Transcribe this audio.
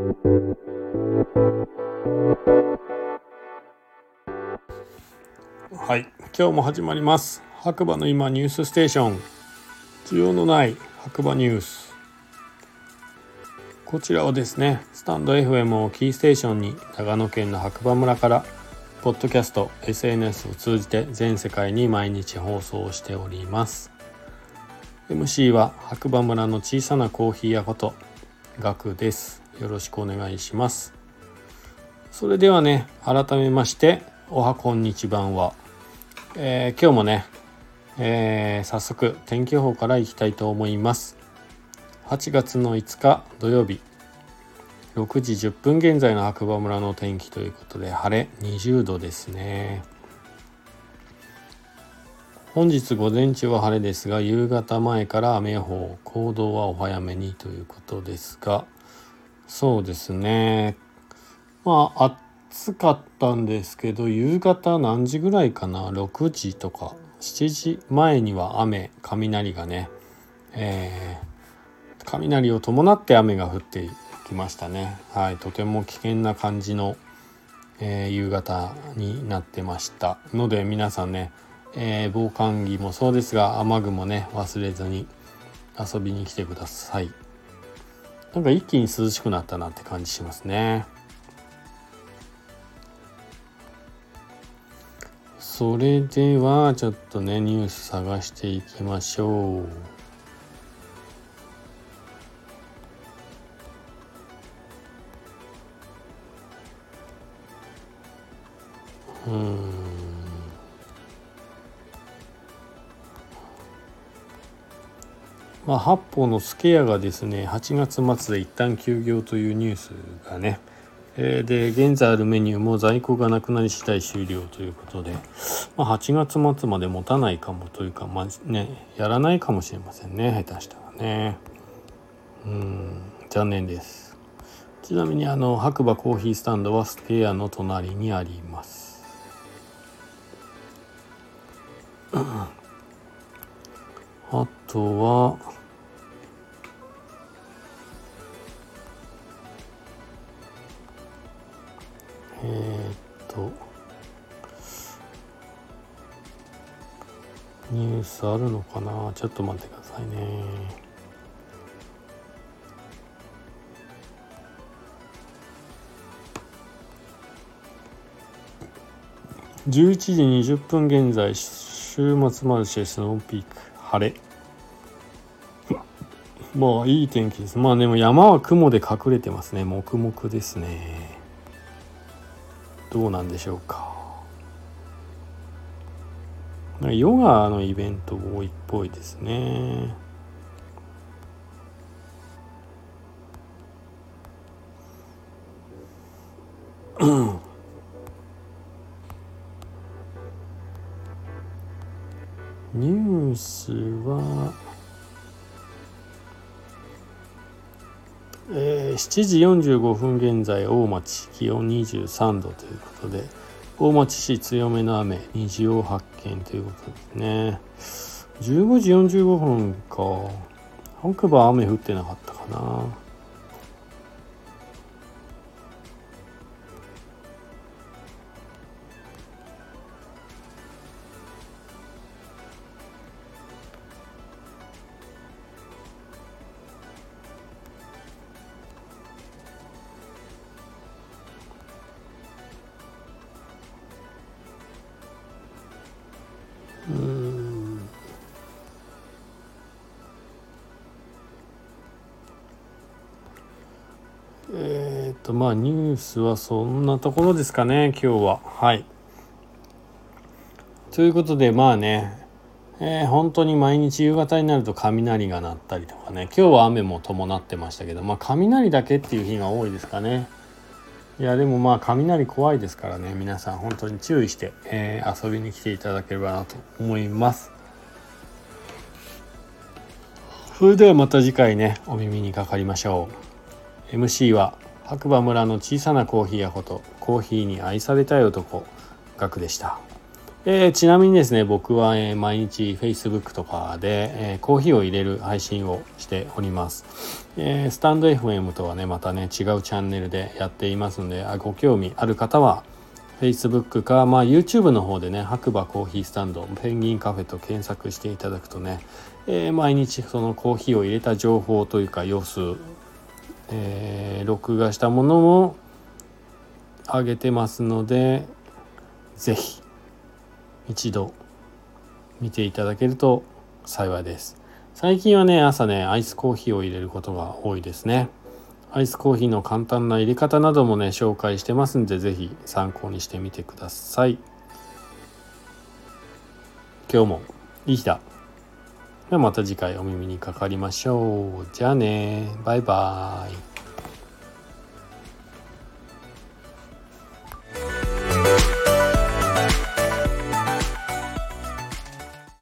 はい。今日も始まります。白馬の今ニュースステーション。需要のない白馬ニュース。こちらをですねスタンド FM をキーステーションに長野県の白馬村からポッドキャスト SNS を通じて全世界に毎日放送しております。MC は白馬村の小さなコーヒー屋ことガクです。よろしくお願いします。それではね改めましておはこんにちばんは、えー、今日もね、えー、早速天気予報からいきたいと思います。8月の5日土曜日。6時10分現在の白馬村の天気ということで晴れ20度ですね。本日午前中は晴れですが夕方前から雨予報行動はお早めにということですがそうですね。まあ暑かったんですけど夕方何時ぐらいかな？6時とか。7時前には雨雷がね、えー、雷を伴って雨が降ってきましたね。はいとても危険な感じの、えー、夕方になってました。ので皆さんね、えー、防寒着もそうですが雨具もね忘れずに遊びに来てください。なんか一気に涼しくなったなって感じしますねそれではちょっとねニュース探していきましょう。うんまあ、八方のスケアがですね8月末で一旦休業というニュースがねえで現在あるメニューも在庫がなくなり次第終了ということで、まあ、8月末まで持たないかもというか、まあね、やらないかもしれませんね下手したらね。うん残念です。ちなみにあの白馬コーヒースタンドはステアの隣にあります。あとはえー、っとニュースあるのかな？ちょっと待ってくださいね。11時20分現在週末マルシェスノーピーク。晴れ。まあいい天気です。まあでも山は雲で隠れてますね。黙々ですね。どうなんでしょうか。ヨガのイベント多いっぽいですね。ニュースはえー、7時45分現在大町気温23度ということで大町市強めの雨虹を発見ということですね。15時45分か。白馬雨降ってなかったかな。えっ、とまあニュースはそんなところですかね今日は。はい。ということでまあねえー、本当に毎日夕方になると雷が鳴ったりとかね。今日は雨も伴ってましたけどまあ雷だけっていう日が多いですかね。いやでもまあ雷怖いですからね皆さん本当に注意して、えー、遊びに来ていただければなと思います。それではまた次回ねお耳にかかりましょう。MC は白馬村の小さなコーヒー屋ことコーヒーに愛されたい男ガクでしたえー、ちなみにですね、僕は、えー、毎日 Facebook とかで、えー、コーヒーを入れる配信をしております。えー、スタンド FM とはね、またね、違うチャンネルでやっていますので、あご興味ある方は、Facebook か、まあ、YouTube の方でね、白馬コーヒースタンド、ペンギンカフェと検索していただくとね、えー、毎日そのコーヒーを入れた情報というか様子、えー、録画したものも上げてますので、ぜひ一度見ていただけると幸いです。最近はね、朝ね、アイスコーヒーを入れることが多いですね。アイスコーヒーの簡単な入れ方などもね、紹介してますんで、是非参考にしてみてください。今日もいい日だ。ではまた次回お耳にかかりましょう。じゃあね。バイバーイ。